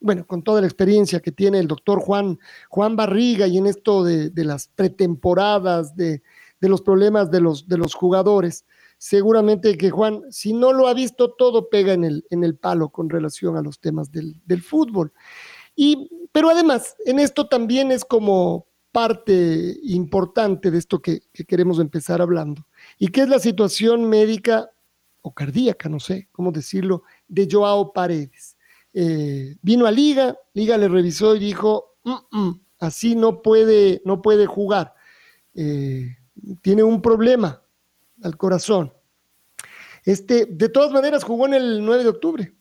bueno, con toda la experiencia que tiene el doctor Juan, Juan Barriga y en esto de, las pretemporadas, de, los problemas de los, de los jugadores, seguramente que Juan, si no lo ha visto, todo pega en el, en el palo con relación a los temas del, fútbol. Y, pero además, en esto también es como parte importante de esto que, que queremos empezar hablando, y que es la situación médica o cardíaca, no sé cómo decirlo, de Joao Paredes eh, vino a Liga, Liga le revisó y dijo, mm, mm, así no puede, no puede jugar. Eh, tiene un problema al corazón. Este, de todas maneras, jugó en el 9 de octubre.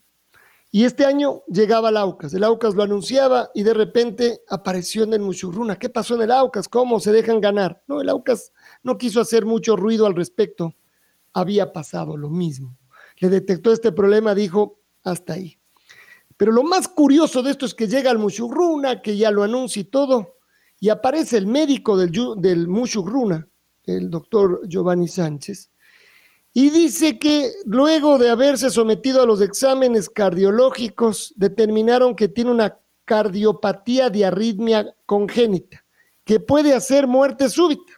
Y este año llegaba el Aucas. El Aucas lo anunciaba y de repente apareció en el Muchurruna. ¿Qué pasó en el Aucas? ¿Cómo se dejan ganar? No, el Aucas no quiso hacer mucho ruido al respecto. Había pasado lo mismo. Le detectó este problema, dijo, hasta ahí. Pero lo más curioso de esto es que llega el Mushurruna, que ya lo anuncia y todo, y aparece el médico del, del el doctor Giovanni Sánchez, y dice que luego de haberse sometido a los exámenes cardiológicos, determinaron que tiene una cardiopatía de arritmia congénita, que puede hacer muerte súbita.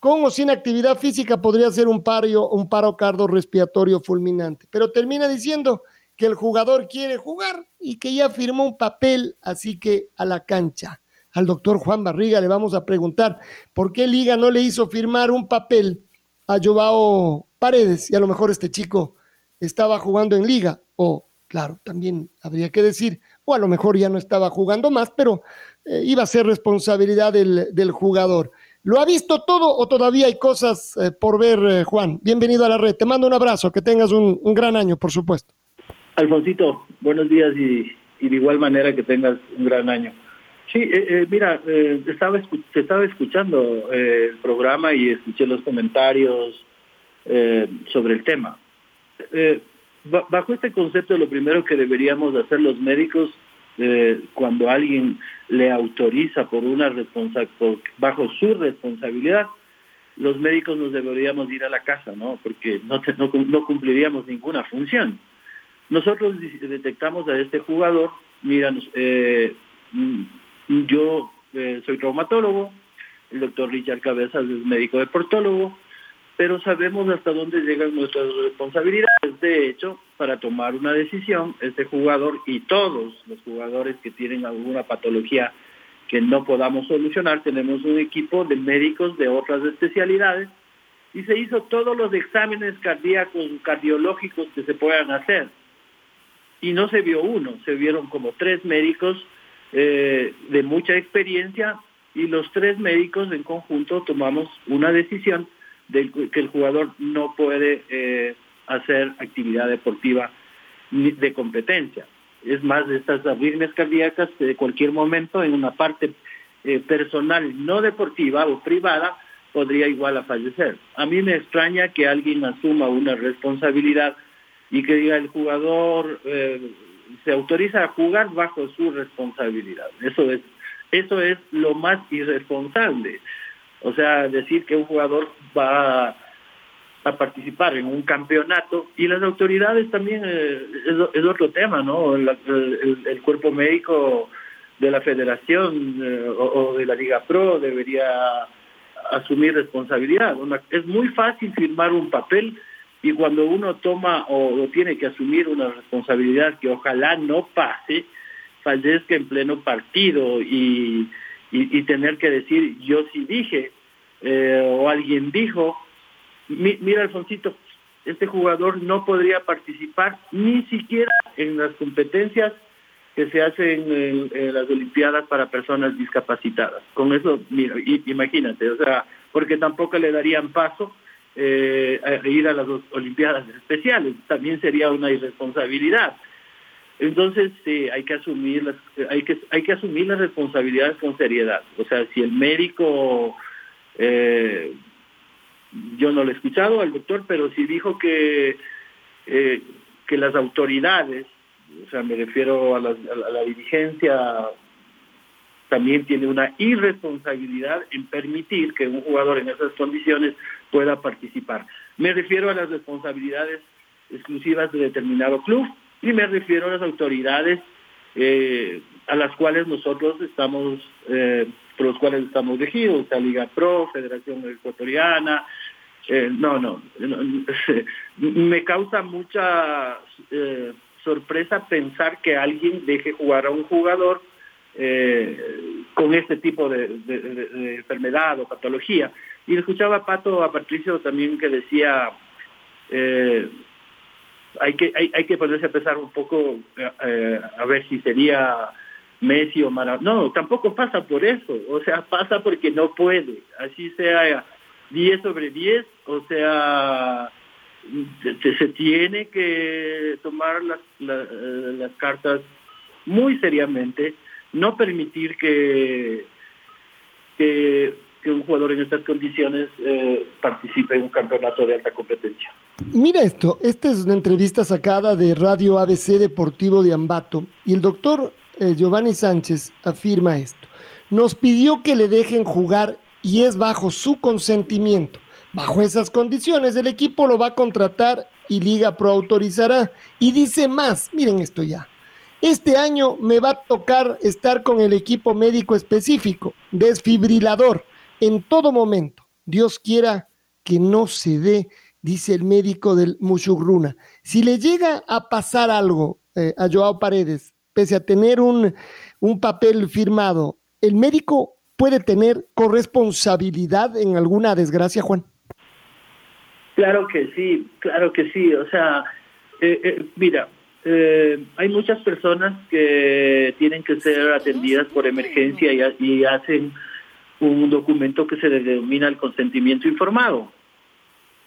Con o sin actividad física podría ser un paro, un paro cardiorrespiratorio fulminante. Pero termina diciendo que el jugador quiere jugar y que ya firmó un papel, así que a la cancha. Al doctor Juan Barriga le vamos a preguntar por qué Liga no le hizo firmar un papel a Joao Paredes y a lo mejor este chico estaba jugando en Liga o, claro, también habría que decir, o a lo mejor ya no estaba jugando más, pero eh, iba a ser responsabilidad del, jugador. ¿Lo ha visto todo o todavía hay cosas eh, por ver, eh, Juan? Bienvenido a la red. Te mando un abrazo, que tengas un gran año, por supuesto. Alfonsito, buenos días y, de igual manera que tengas un gran año. Sí, eh, eh, mira, eh, estaba, te estaba escuchando el programa y escuché los comentarios sobre el tema. bajo este concepto, lo primero que deberíamos hacer los médicos cuando alguien le autoriza por una responsabilidad, bajo su responsabilidad, los médicos nos deberíamos ir a la casa, ¿no? Porque no, no cumpliríamos ninguna función. Nosotros detectamos a este jugador, mira, eh, mm, yo eh, soy traumatólogo, el doctor Richard Cabezas es médico deportólogo, pero sabemos hasta dónde llegan nuestras responsabilidades. De hecho, para tomar una decisión, este jugador y todos los jugadores que tienen alguna patología que no podamos solucionar, tenemos un equipo de médicos de otras especialidades y se hizo todos los exámenes cardíacos, cardiológicos que se puedan hacer y no se vio uno, se vieron como tres médicos eh, de mucha experiencia y los tres médicos en conjunto tomamos una decisión de que el jugador no puede eh, hacer actividad deportiva de competencia. Es más, estas arritmias cardíacas de cualquier momento en una parte eh, personal no deportiva o privada podría igual a fallecer. A mí me extraña que alguien asuma una responsabilidad y que diga el jugador eh, se autoriza a jugar bajo su responsabilidad. Eso es, eso es lo más irresponsable. O sea, decir que un jugador va a, participar en un campeonato y las autoridades también eh, es, otro tema, ¿no? El, cuerpo médico de la federación eh, o, de la Liga Pro debería asumir responsabilidad. es muy fácil firmar un papel y cuando uno toma o, tiene que asumir una responsabilidad que ojalá no pase, fallezca en pleno partido y, tener que decir yo sí dije eh, o alguien dijo, mira, Alfonsito, este jugador no podría participar ni siquiera en las competencias que se hacen en, las Olimpiadas para personas discapacitadas. Con eso, mira, imagínate, o sea, porque tampoco le darían paso eh, ir a las Olimpiadas especiales, también sería una irresponsabilidad. Entonces, sí, hay que asumir las, hay que hay que asumir las responsabilidades con seriedad. O sea, si el médico eh, yo no lo he escuchado al doctor, pero sí dijo que, eh, que las autoridades, o sea, me refiero a la, a la dirigencia, también tiene una irresponsabilidad en permitir que un jugador en esas condiciones pueda participar. Me refiero a las responsabilidades exclusivas de determinado club y me refiero a las autoridades eh, a las cuales nosotros estamos, eh, por los cuales estamos regidos, la Liga Pro, Federación Ecuatoriana, eh, no, no, me causa mucha eh, sorpresa pensar que alguien deje jugar a un jugador eh, con este tipo de, enfermedad o patología. Y escuchaba a Pato, a Patricio también que decía, hay, que, hay, hay, que ponerse a pensar un poco a ver si sería Messi o Maradona. No, tampoco pasa por eso, o sea, pasa porque no puede, así sea 10 sobre 10, o sea, se, tiene que tomar las, eh, las cartas muy seriamente, no permitir que, que, un jugador en estas condiciones eh, participe en un campeonato de alta competencia. Mira esto, esta es una entrevista sacada de Radio ABC Deportivo de Ambato y el doctor eh, Giovanni Sánchez afirma esto. Nos pidió que le dejen jugar y es bajo su consentimiento. Bajo esas condiciones, el equipo lo va a contratar y Liga Pro autorizará. Y dice más, miren esto ya. Este año me va a tocar estar con el equipo médico específico, desfibrilador, en todo momento. Dios quiera que no se dé, dice el médico del Mushugruna. Si le llega a pasar algo eh, a Joao Paredes, pese a tener un, un papel firmado, el médico puede tener corresponsabilidad en alguna desgracia, Juan? Claro que sí, claro que sí. O sea, eh, eh, mira, eh, hay muchas personas que tienen que ser atendidas por emergencia y, hacen un documento que se denomina el consentimiento informado.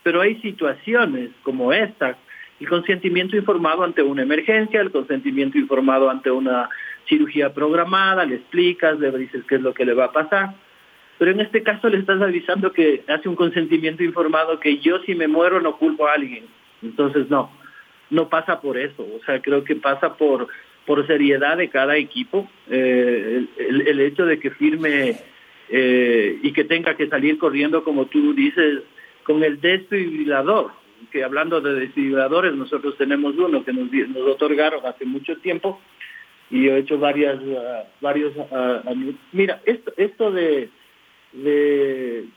Pero hay situaciones como esta, el consentimiento informado ante una emergencia, el consentimiento informado ante una cirugía programada, le explicas, le dices qué es lo que le va a pasar. Pero en este caso le estás avisando que hace un consentimiento informado que yo si me muero no culpo a alguien. Entonces no, no pasa por eso. O sea, creo que pasa por, por seriedad de cada equipo. Eh, el, hecho de que firme eh, y que tenga que salir corriendo, como tú dices, con el desfibrilador, que hablando de desfibriladores, nosotros tenemos uno que nos, nos otorgaron hace mucho tiempo, y he hecho varias, uh, varios... Uh, mira, esto, esto de, de,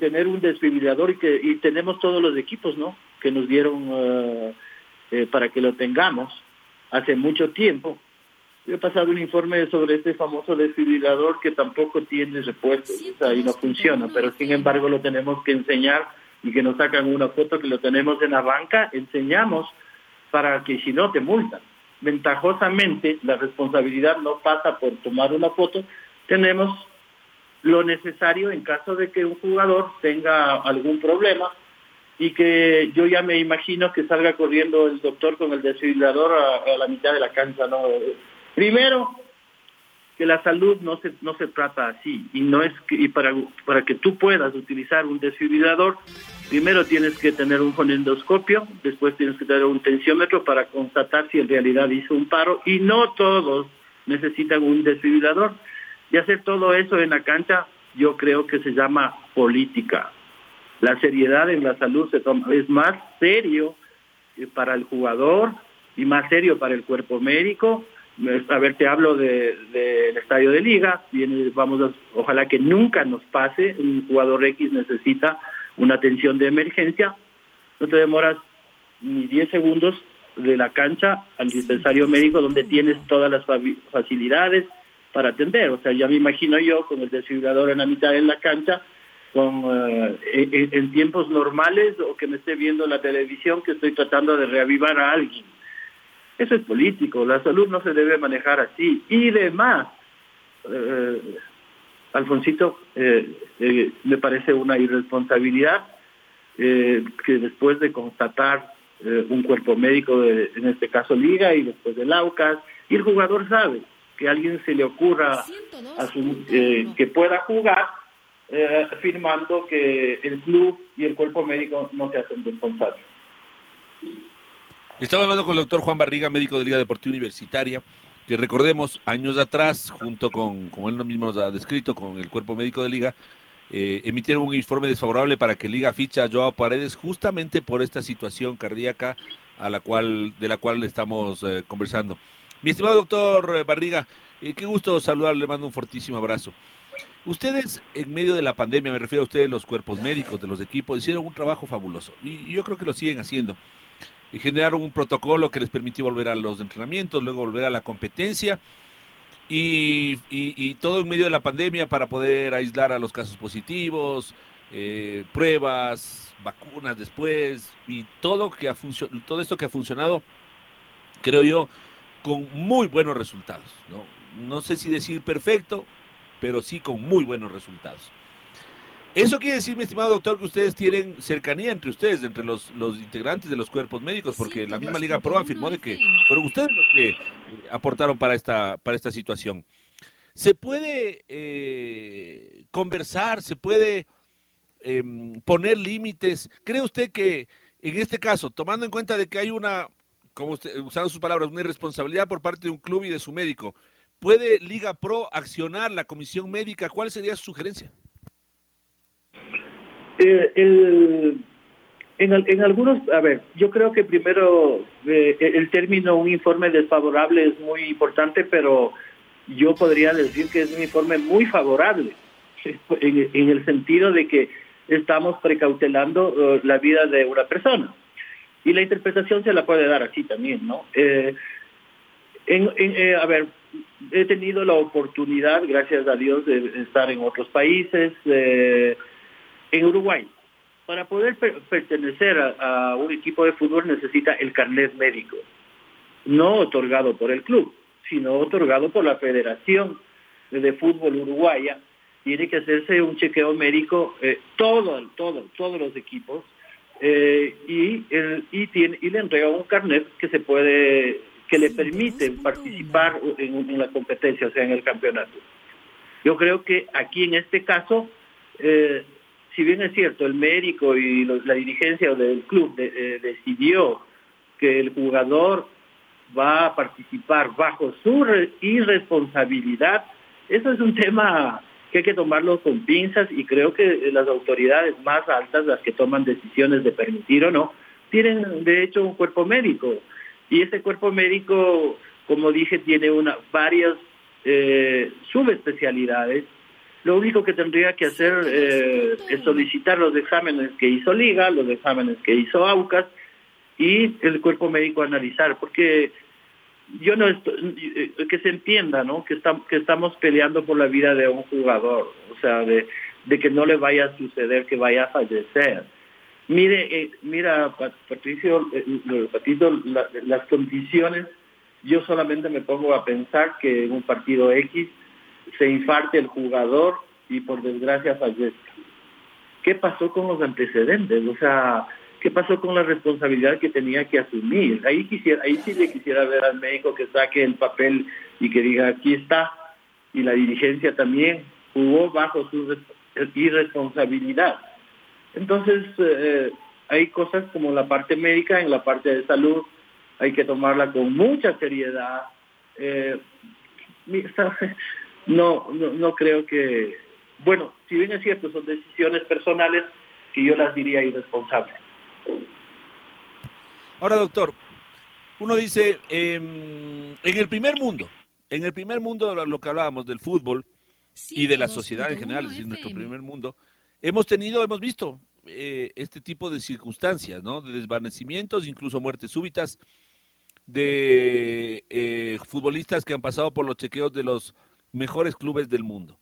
tener un desfibrilador y que y tenemos todos los equipos, ¿no? Que nos dieron eh, para que lo tengamos hace mucho tiempo. He pasado un informe sobre este famoso desfibrilador que tampoco tiene repuestos o sea, y no funciona, pero sin embargo lo tenemos que enseñar y que nos sacan una foto que lo tenemos en la banca, enseñamos para que si no te multan ventajosamente la responsabilidad no pasa por tomar una foto, tenemos lo necesario en caso de que un jugador tenga algún problema y que yo ya me imagino que salga corriendo el doctor con el desfibrilador a, la mitad de la cancha. ¿no? Primero, que la salud no se, no se trata así y no es que, y para, para que tú puedas utilizar un desfibrilador Primero tienes que tener un fonendoscopio, después tienes que tener un tensiómetro para constatar si en realidad hizo un paro y no todos necesitan un desfibrilador. Y hacer todo eso en la cancha yo creo que se llama política. La seriedad en la salud se toma, es más serio para el jugador y más serio para el cuerpo médico. A ver, te hablo del de, estadio de liga, vamos a, ojalá que nunca nos pase, un jugador X necesita una atención de emergencia, no te demoras ni 10 segundos de la cancha al dispensario médico donde tienes todas las facilidades para atender. O sea, ya me imagino yo con el desfibrilador en la mitad de la cancha con eh, en, tiempos normales o que me esté viendo la televisión que estoy tratando de reavivar a alguien. Eso es político, la salud no se debe manejar así. Y demás, eh, Alfonsito, eh, eh, me parece una irresponsabilidad eh, que después de constatar un cuerpo médico, de, en este caso Liga, y después del AUCAS, y el jugador sabe que a alguien se le ocurra que pueda jugar, afirmando que el club y el cuerpo médico no se hacen responsables. Estaba hablando con el doctor Juan Barriga, médico de Liga Deportiva Universitaria, que recordemos, años atrás, junto con, como él mismo nos ha descrito, con el cuerpo médico de Liga, eh, emitieron un informe desfavorable para que Liga ficha a Joao Paredes justamente por esta situación cardíaca a la cual, de la cual estamos eh, conversando. Mi estimado doctor Barriga, eh, qué gusto saludarle, le mando un fortísimo abrazo. Ustedes, en medio de la pandemia, me refiero a ustedes, los cuerpos médicos de los equipos, hicieron un trabajo fabuloso y yo creo que lo siguen haciendo y generaron un protocolo que les permitió volver a los entrenamientos, luego volver a la competencia y, y, todo en medio de la pandemia para poder aislar a los casos positivos, eh, pruebas, vacunas después y todo, que ha todo esto que ha funcionado, creo yo, con muy buenos resultados. ¿no? no sé si decir perfecto, pero sí con muy buenos resultados. Eso quiere decir, mi estimado doctor, que ustedes tienen cercanía entre ustedes, entre los, los integrantes de los cuerpos médicos, porque la misma Liga Pro afirmó de que fueron ustedes los que aportaron para esta, para esta situación. ¿Se puede eh, conversar, se puede eh, poner límites? ¿Cree usted que en este caso, tomando en cuenta de que hay una, como usted, usando sus palabras, una irresponsabilidad por parte de un club y de su médico, ¿puede Liga Pro accionar la comisión médica? ¿Cuál sería su sugerencia? Eh, el, en, algunos, a ver, yo creo que primero eh, el término un informe desfavorable es muy importante, pero yo podría decir que es un informe muy favorable, en, el sentido de que estamos precautelando uh, la vida de una persona. Y la interpretación se la puede dar así también, ¿no? Eh, eh, a ver, he tenido la oportunidad, gracias a Dios, de estar en otros países. Eh, en Uruguay, para poder per pertenecer a, a, un equipo de fútbol necesita el carnet médico, no otorgado por el club, sino otorgado por la Federación de Fútbol Uruguaya. Tiene que hacerse un chequeo médico, eh, todo, todo, todos los equipos, eh, y, el, y, tiene, y le entrega un carnet que se puede, que le permite participar en, en la competencia, o sea, en el campeonato. Yo creo que aquí en este caso, eh, si bien es cierto, el médico y la dirigencia del club eh, decidió que el jugador va a participar bajo su irresponsabilidad, eso es un tema que hay que tomarlo con pinzas y creo que las autoridades más altas, las que toman decisiones de permitir o no, tienen de hecho un cuerpo médico. Y ese cuerpo médico, como dije, tiene una, varias eh, subespecialidades lo único que tendría que hacer eh, es solicitar los exámenes que hizo Liga, los exámenes que hizo AUCAS y el cuerpo médico analizar, porque yo no estoy, que se entienda, ¿no? Que, está, que estamos peleando por la vida de un jugador, o sea, de, de que no le vaya a suceder que vaya a fallecer. Mire, eh, mira, Patricio, eh, Patito, la, las condiciones, yo solamente me pongo a pensar que en un partido X se infarte el jugador y por desgracia fallezca. ¿Qué pasó con los antecedentes? O sea, ¿qué pasó con la responsabilidad que tenía que asumir? Ahí quisiera, ahí sí le quisiera ver al médico que saque el papel y que diga aquí está. Y la dirigencia también jugó bajo su irresponsabilidad. Entonces, eh, hay cosas como la parte médica, en la parte de salud, hay que tomarla con mucha seriedad. Eh, no, no, no creo que, bueno, si bien es cierto, son decisiones personales que yo las diría irresponsables. Ahora, doctor, uno dice, eh, en el primer mundo, en el primer mundo, lo que hablábamos del fútbol y de la sociedad en general, es decir, nuestro primer mundo, hemos tenido, hemos visto eh, este tipo de circunstancias, ¿no? De desvanecimientos, incluso muertes súbitas de eh, futbolistas que han pasado por los chequeos de los mejores clubes del mundo.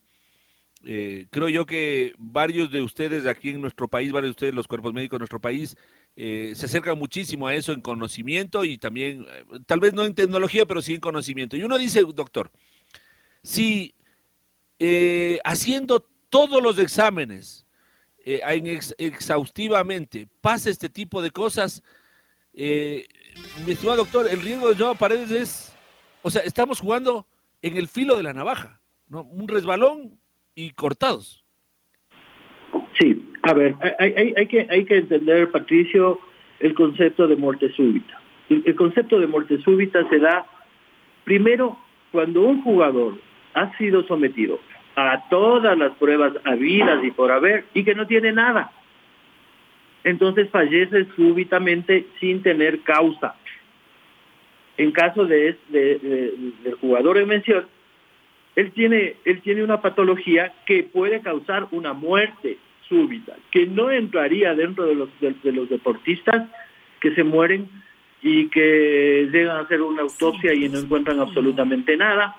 eh, creo yo que varios de ustedes aquí en nuestro país, varios de ustedes, los cuerpos médicos de nuestro país, eh, se acercan muchísimo a eso en conocimiento y también, eh, tal vez no en tecnología, pero sí en conocimiento. Y uno dice, doctor, si haciendo todos los exámenes exhaustivamente pasa este tipo de cosas, mi estimado doctor, el riesgo de Joao Paredes es, o sea, estamos jugando en el filo de la navaja, ¿no? Un resbalón y cortados. Sí, a ver, hay, que, hay que entender, Patricio, el concepto de muerte súbita. El, concepto de muerte súbita se da primero cuando un jugador ha sido sometido a todas las pruebas habidas y por haber y que no tiene nada. Entonces fallece súbitamente sin tener causa. En caso de, del jugador en mención, él tiene, él tiene una patología que puede causar una muerte súbita, que no entraría dentro de los, de, los deportistas que se mueren y que llegan a hacer una autopsia y no encuentran absolutamente nada,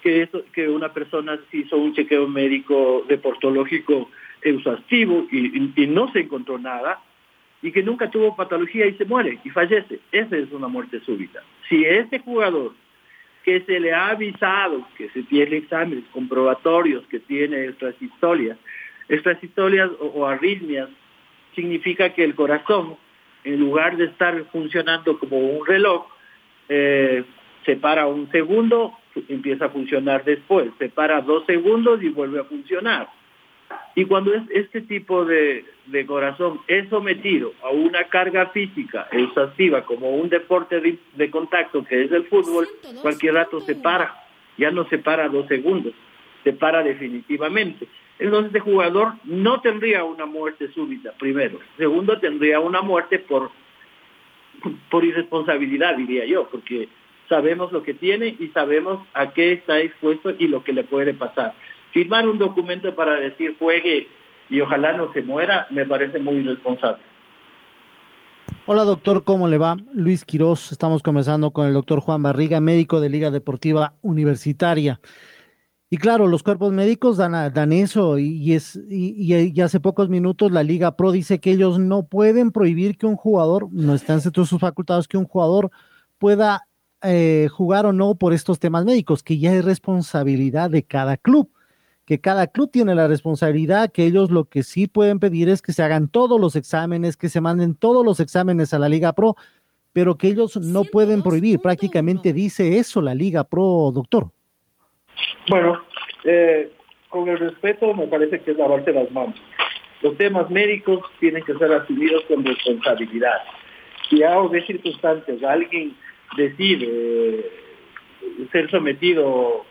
que, eso, que una persona hizo un chequeo médico deportológico exhaustivo y, y, no se encontró nada, y que nunca tuvo patología y se muere y fallece. Esa es una muerte súbita. Si este jugador que se le ha avisado que se tiene exámenes comprobatorios, que tiene estas historias. Estas historias o, arritmias significa que el corazón, en lugar de estar funcionando como un reloj, eh, se para un segundo, empieza a funcionar después, se para dos segundos y vuelve a funcionar. Y cuando es este tipo de, corazón es sometido a una carga física exhaustiva como un deporte de, contacto que es el fútbol, cualquier rato se para, ya no se para dos segundos, se para definitivamente. Entonces este jugador no tendría una muerte súbita, primero. Segundo, tendría una muerte por, por irresponsabilidad, diría yo, porque sabemos lo que tiene y sabemos a qué está expuesto y lo que le puede pasar firmar un documento para decir juegue y ojalá no se muera, me parece muy irresponsable. Hola doctor, ¿cómo le va? Luis Quiroz, estamos conversando con el doctor Juan Barriga, médico de Liga Deportiva Universitaria. Y claro, los cuerpos médicos dan, dan eso y, es, y, hace pocos minutos la Liga Pro dice que ellos no pueden prohibir que un jugador, no están en todos sus facultades, que un jugador pueda eh, jugar o no por estos temas médicos, que ya es responsabilidad de cada club que cada club tiene la responsabilidad, que ellos lo que sí pueden pedir es que se hagan todos los exámenes, que se manden todos los exámenes a la Liga Pro, pero que ellos no pueden prohibir. Prácticamente dice eso la Liga Pro, doctor. Bueno, eh, con el respeto me parece que es lavarse las manos. Los temas médicos tienen que ser asumidos con responsabilidad. Si a de circunstancias alguien decide eh, ser sometido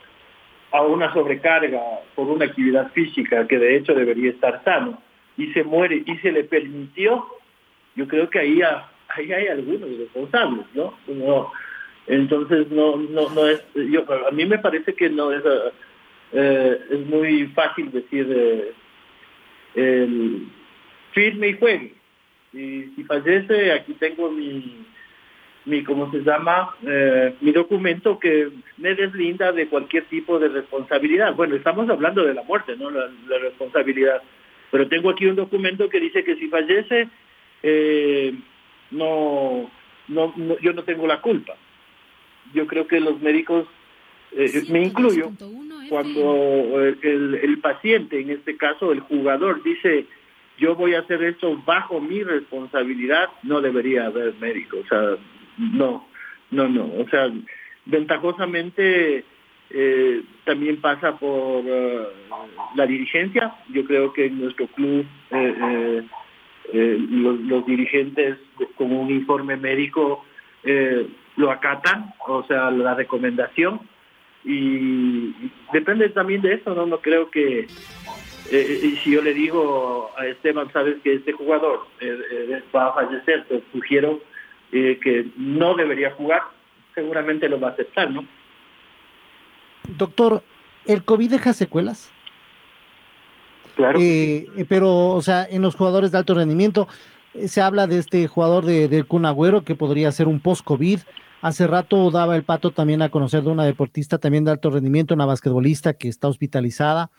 a una sobrecarga por una actividad física que de hecho debería estar sano y se muere y se le permitió, yo creo que ahí, ahí hay algunos responsables, ¿no? entonces no, no, no es, yo, a mí me parece que no es, eh, es muy fácil decir eh, el firme y juegue. Y si fallece, aquí tengo mi, mi ¿cómo se llama? Eh, mi documento que me deslinda de cualquier tipo de responsabilidad. Bueno, estamos hablando de la muerte, no la, responsabilidad. Pero tengo aquí un documento que dice que si fallece, eh, no, no, yo no tengo la culpa. Yo creo que los médicos, eh, me incluyo, cuando el, el paciente, en este caso el jugador, dice yo voy a hacer esto bajo mi responsabilidad, no debería haber médico. O sea, no, no, no. O sea, ventajosamente eh, también pasa por eh, la dirigencia. Yo creo que en nuestro club eh, los, dirigentes con un informe médico lo acatan, o sea, la recomendación. Y depende también de eso, ¿no? No creo que si yo le digo a Esteban, sabes que este jugador va a fallecer, te sugiero eh, que no debería jugar, seguramente lo va a aceptar, ¿no? Doctor, ¿el COVID deja secuelas? Claro. Eh, eh, pero, o sea, en los jugadores de alto rendimiento, se habla de este jugador de, de Cunagüero que podría ser un post-COVID. Hace rato daba el pato también a conocer de una deportista también de alto rendimiento, una basquetbolista que está hospitalizada.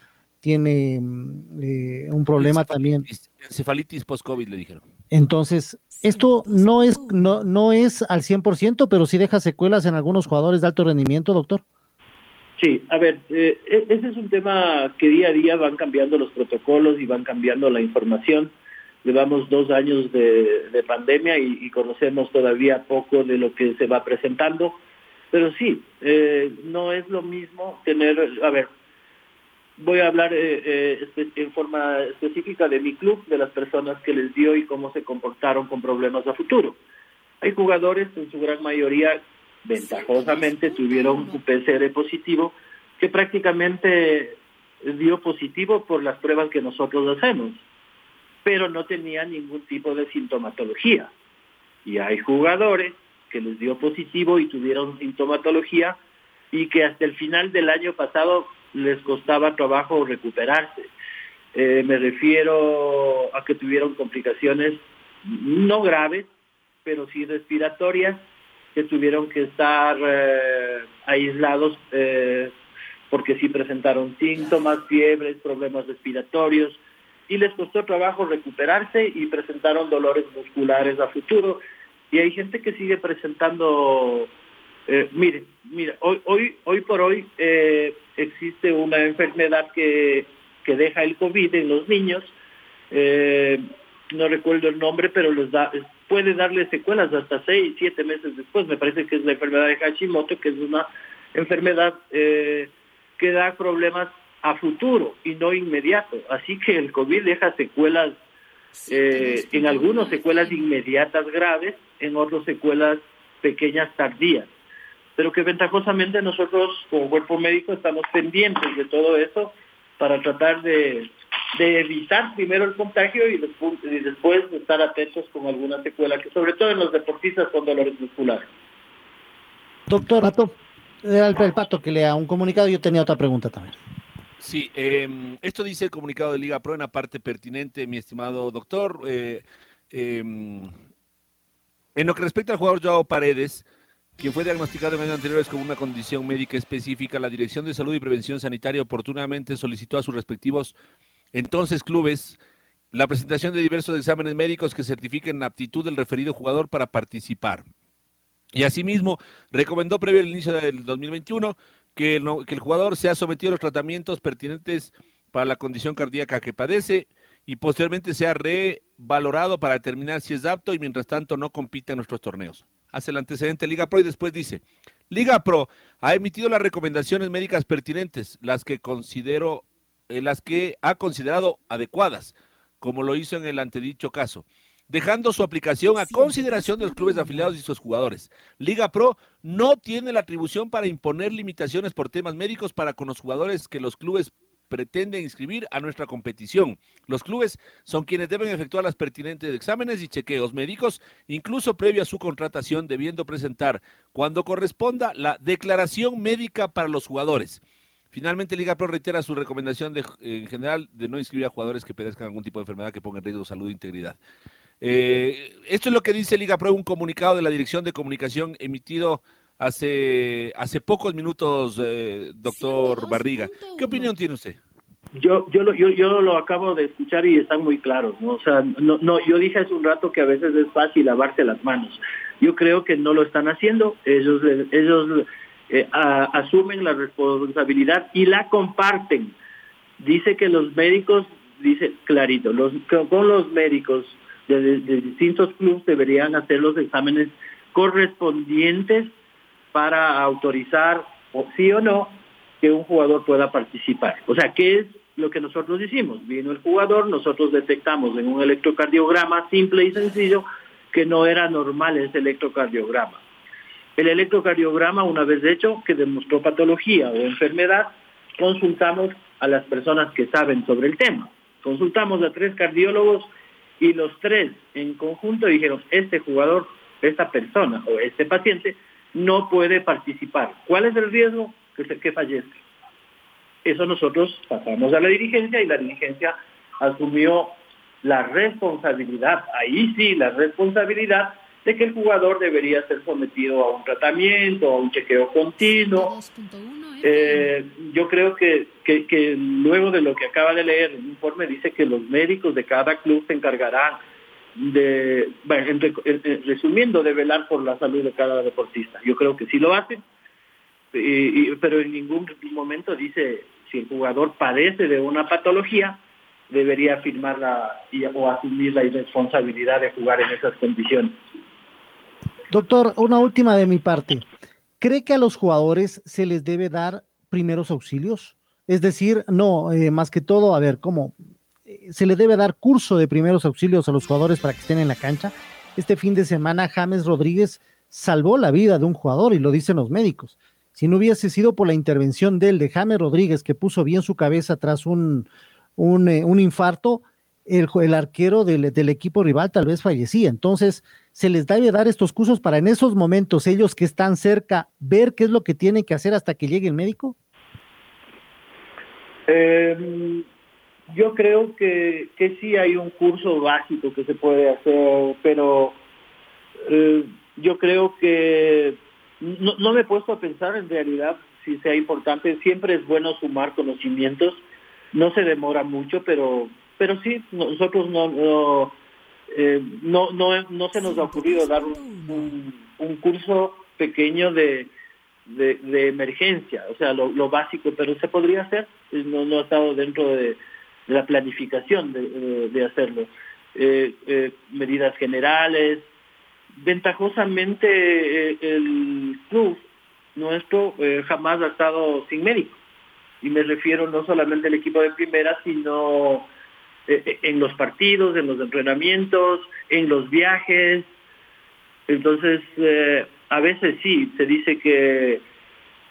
Tiene mm, eh, un problema también. Encefalitis post-COVID, le dijeron. Entonces, esto no es, no, no es al 100%, pero sí deja secuelas en algunos jugadores de alto rendimiento, doctor. Sí, a ver, eh, e-, ese es un tema que día a día van cambiando los protocolos y van cambiando la información. Llevamos dos años de, pandemia y, conocemos todavía poco de lo que se va presentando, pero sí, eh, no es lo mismo tener, a ver, voy a hablar eh, en forma específica de mi club, de las personas que les dio y cómo se comportaron con problemas a futuro. Hay jugadores, en su gran mayoría, ventajosamente tuvieron un PCR positivo que prácticamente dio positivo por las pruebas que nosotros hacemos, pero no tenía ningún tipo de sintomatología. Y hay jugadores que les dio positivo y tuvieron sintomatología y que hasta el final del año pasado les costaba trabajo recuperarse. Eh, me refiero a que tuvieron complicaciones no graves, pero sí respiratorias que tuvieron que estar eh, aislados eh, porque sí presentaron síntomas, fiebres, problemas respiratorios y les costó trabajo recuperarse y presentaron dolores musculares a futuro. Y hay gente que sigue presentando, eh, mire, mira, hoy, hoy, hoy por hoy eh, existe una enfermedad que, que deja el COVID en los niños, no recuerdo el nombre, pero les da, puede darle secuelas hasta seis, siete meses después. Me parece que es la enfermedad de Hashimoto, que es una enfermedad eh, que da problemas a futuro y no inmediato. Así que el COVID deja secuelas, eh, en algunos secuelas inmediatas graves, en otros secuelas pequeñas tardías. Pero que ventajosamente nosotros como cuerpo médico estamos pendientes de todo eso para tratar de de evitar primero el contagio y después, y después estar atentos con alguna secuela, que sobre todo en los deportistas con dolores musculares. Doctor, Pato, el, el Pato que lea un comunicado, yo tenía otra pregunta también. Sí, eh, esto dice el comunicado de Liga Pro en la parte pertinente, mi estimado doctor. Eh, eh, en lo que respecta al jugador Joao Paredes, quien fue diagnosticado en años anteriores con una condición médica específica, la Dirección de Salud y Prevención Sanitaria oportunamente solicitó a sus respectivos entonces, clubes, la presentación de diversos exámenes médicos que certifiquen la aptitud del referido jugador para participar. Y asimismo, recomendó previo al inicio del 2021 que, que el jugador sea sometido a los tratamientos pertinentes para la condición cardíaca que padece y posteriormente sea revalorado para determinar si es apto y mientras tanto no compita en nuestros torneos. Hace el antecedente Liga Pro y después dice, Liga Pro ha emitido las recomendaciones médicas pertinentes, las que considero en las que ha considerado adecuadas, como lo hizo en el antedicho caso, dejando su aplicación a consideración de los clubes afiliados y sus jugadores. Liga Pro no tiene la atribución para imponer limitaciones por temas médicos para con los jugadores que los clubes pretenden inscribir a nuestra competición. Los clubes son quienes deben efectuar las pertinentes exámenes y chequeos médicos, incluso previo a su contratación, debiendo presentar, cuando corresponda, la declaración médica para los jugadores. Finalmente, Liga Pro reitera su recomendación de, en general de no inscribir a jugadores que padezcan algún tipo de enfermedad que ponga en riesgo salud e integridad. Eh, esto es lo que dice Liga Pro, un comunicado de la Dirección de Comunicación emitido hace, hace pocos minutos, eh, doctor Barriga. ¿Qué opinión tiene usted? Yo, yo, lo, yo, yo lo acabo de escuchar y están muy claros, ¿no? O sea, no, no, yo dije hace un rato que a veces es fácil lavarse las manos. Yo creo que no lo están haciendo. Ellos, ellos eh, asumen la responsabilidad y la comparten. Dice que los médicos, dice clarito, los, con los médicos de, distintos clubes deberían hacer los exámenes correspondientes para autorizar, o sí o no, que un jugador pueda participar. O sea, ¿qué es lo que nosotros hicimos? Vino el jugador, nosotros detectamos en un electrocardiograma simple y sencillo que no era normal ese electrocardiograma. El electrocardiograma, una vez hecho, que demostró patología o enfermedad, consultamos a las personas que saben sobre el tema. Consultamos a tres cardiólogos y los tres en conjunto dijeron, este jugador, esta persona o este paciente no puede participar. ¿Cuál es el riesgo? Que, que fallezca. Eso nosotros pasamos a la dirigencia y la dirigencia asumió la responsabilidad, ahí sí, la responsabilidad de que el jugador debería ser sometido a un tratamiento, a un chequeo continuo. Eh, yo creo que, que, luego de lo que acaba de leer el informe dice que los médicos de cada club se encargarán de, bueno, resumiendo, de velar por la salud de cada deportista. Yo creo que sí lo hacen, pero en ningún momento dice si el jugador padece de una patología, debería firmar la, o asumir la irresponsabilidad de jugar en esas condiciones. Doctor, una última de mi parte. ¿Cree que a los jugadores se les debe dar primeros auxilios? Es decir, no, eh, más que todo, a ver, ¿cómo? Eh, ¿Se le debe dar curso de primeros auxilios a los jugadores para que estén en la cancha? Este fin de semana, James Rodríguez salvó la vida de un jugador y lo dicen los médicos. Si no hubiese sido por la intervención de él, de James Rodríguez, que puso bien su cabeza tras un, un, eh, infarto, el, arquero del, del, equipo rival tal vez fallecía. Entonces, se les debe dar estos cursos para en esos momentos, ellos que están cerca, ver qué es lo que tienen que hacer hasta que llegue el médico? Eh, yo creo que, que sí hay un curso básico que se puede hacer, pero eh, yo creo que no, no me he puesto a pensar en realidad si sea importante. Siempre es bueno sumar conocimientos. No se demora mucho, pero pero sí, nosotros no eh, no, no, no se nos ha ocurrido dar un, un, curso pequeño de, de, emergencia, o sea, lo, básico, pero se podría hacer, no, no ha estado dentro de, la planificación de, de hacerlo. Eh, eh, medidas generales. Ventajosamente el club nuestro jamás ha estado sin médico. Y me refiero no solamente al equipo de primera, sino eh, eh, en los partidos, en los entrenamientos, en los viajes. Entonces, eh, a veces sí, se dice que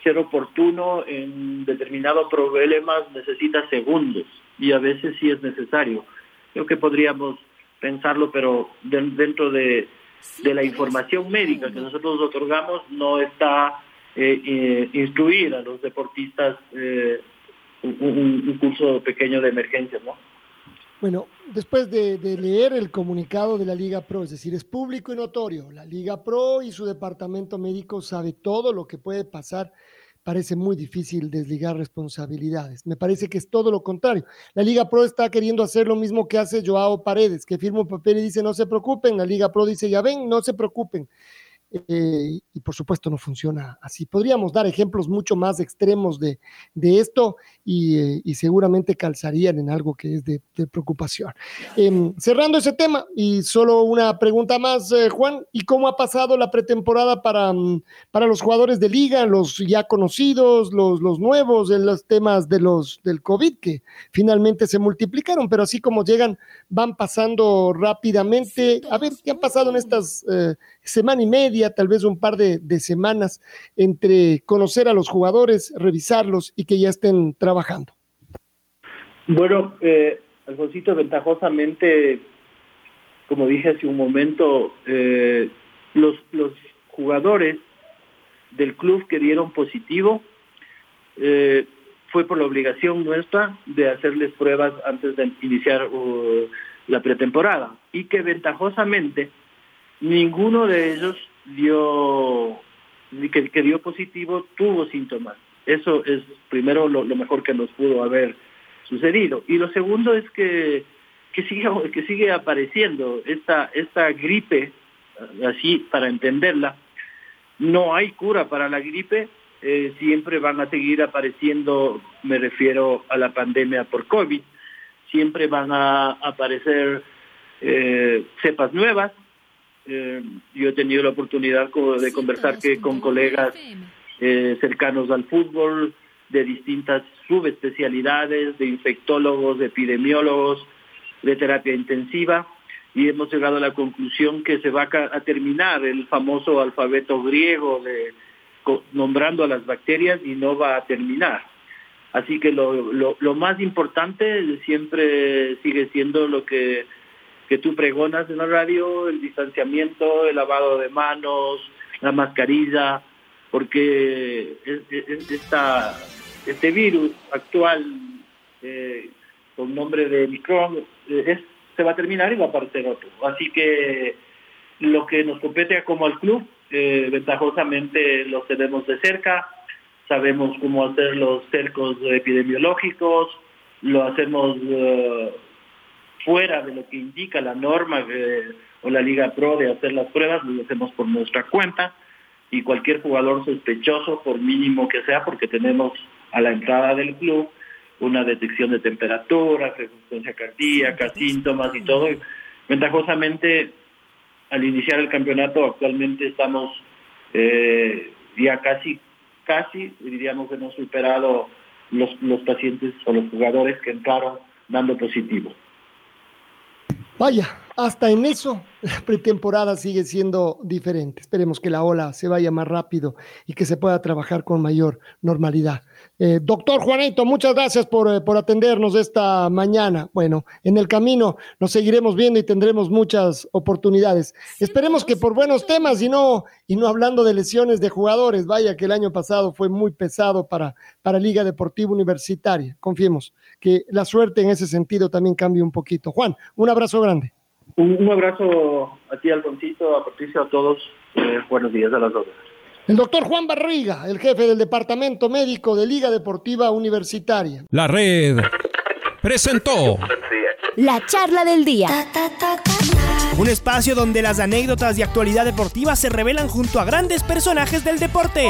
ser oportuno en determinados problemas necesita segundos y a veces sí es necesario. Creo que podríamos pensarlo, pero dentro de, la información médica que nosotros otorgamos no está eh, instruir a los deportistas un, un, curso pequeño de emergencias, ¿no? Bueno, después de, leer el comunicado de la Liga Pro, es decir, es público y notorio, la Liga Pro y su departamento médico sabe todo lo que puede pasar. Parece muy difícil desligar responsabilidades. Me parece que es todo lo contrario. La Liga Pro está queriendo hacer lo mismo que hace Joao Paredes, que firma un papel y dice no se preocupen. La Liga Pro dice ya ven, no se preocupen. Eh, y por supuesto no funciona así. Podríamos dar ejemplos mucho más extremos de, esto eh, y, seguramente calzarían en algo que es de, preocupación. Em, cerrando ese tema y solo una pregunta más, eh, Juan, ¿y cómo ha pasado la pretemporada para, mm, para los jugadores de liga, los ya conocidos, los, los nuevos, en los temas de los, del COVID que finalmente se multiplicaron, pero así como llegan, van pasando rápidamente? A ver, ¿qué han pasado en estas semana y media, tal vez un par de, semanas entre conocer a los jugadores, revisarlos y que ya estén trabajando? Bueno, eh, Alfonsito, ventajosamente, como dije hace un momento, eh, los, los jugadores del club que dieron positivo eh, fue por la obligación nuestra de hacerles pruebas antes de iniciar uh, la pretemporada y que ventajosamente ninguno de ellos dio que, que dio positivo tuvo síntomas. Eso es primero lo, mejor que nos pudo haber sucedido. Y lo segundo es que, que, sigue, que sigue apareciendo esta, esta gripe, así para entenderla. No hay cura para la gripe, eh, siempre van a seguir apareciendo, me refiero a la pandemia por COVID, siempre van a aparecer eh, cepas nuevas, eh, yo he tenido la oportunidad de conversar que con colegas eh, cercanos al fútbol, de distintas subespecialidades, de infectólogos, de epidemiólogos, de terapia intensiva, y hemos llegado a la conclusión que se va a, terminar el famoso alfabeto griego de nombrando a las bacterias y no va a terminar. Así que lo, lo, lo más importante siempre sigue siendo lo que que tú pregonas en la radio, el distanciamiento, el lavado de manos, la mascarilla, porque este virus actual eh, con nombre de Micron eh, se va a terminar y va a aparecer otro. Así que lo que nos compete como al club, eh, ventajosamente los tenemos de cerca, sabemos cómo hacer los cercos epidemiológicos, lo hacemos fuera de lo que indica la norma o la Liga Pro de hacer las pruebas, lo hacemos por nuestra cuenta y cualquier jugador sospechoso, por mínimo que sea, porque tenemos a la entrada del club una detección de temperatura, frecuencia cardíaca, síntomas y todo. Ventajosamente, al iniciar el campeonato, actualmente estamos eh, ya casi, casi, diríamos, hemos superado los, los pacientes o los jugadores que entraron dando positivo. Vaya, hasta en eso la pretemporada sigue siendo diferente. Esperemos que la ola se vaya más rápido y que se pueda trabajar con mayor normalidad. Eh, doctor Juanito, muchas gracias por, eh, por, atendernos esta mañana. Bueno, en el camino nos seguiremos viendo y tendremos muchas oportunidades. Esperemos que por buenos temas y no, y no hablando de lesiones de jugadores. Vaya que el año pasado fue muy pesado para, para Liga Deportiva Universitaria. Confiemos que la suerte en ese sentido también cambie un poquito. Juan, un abrazo grande. Un, un abrazo a ti, Alfoncito, a Patricia, a todos. Eh, buenos días a las dos. El doctor Juan Barriga, el jefe del Departamento Médico de Liga Deportiva Universitaria. La red presentó la charla del día. Un espacio donde las anécdotas de actualidad deportiva se revelan junto a grandes personajes del deporte.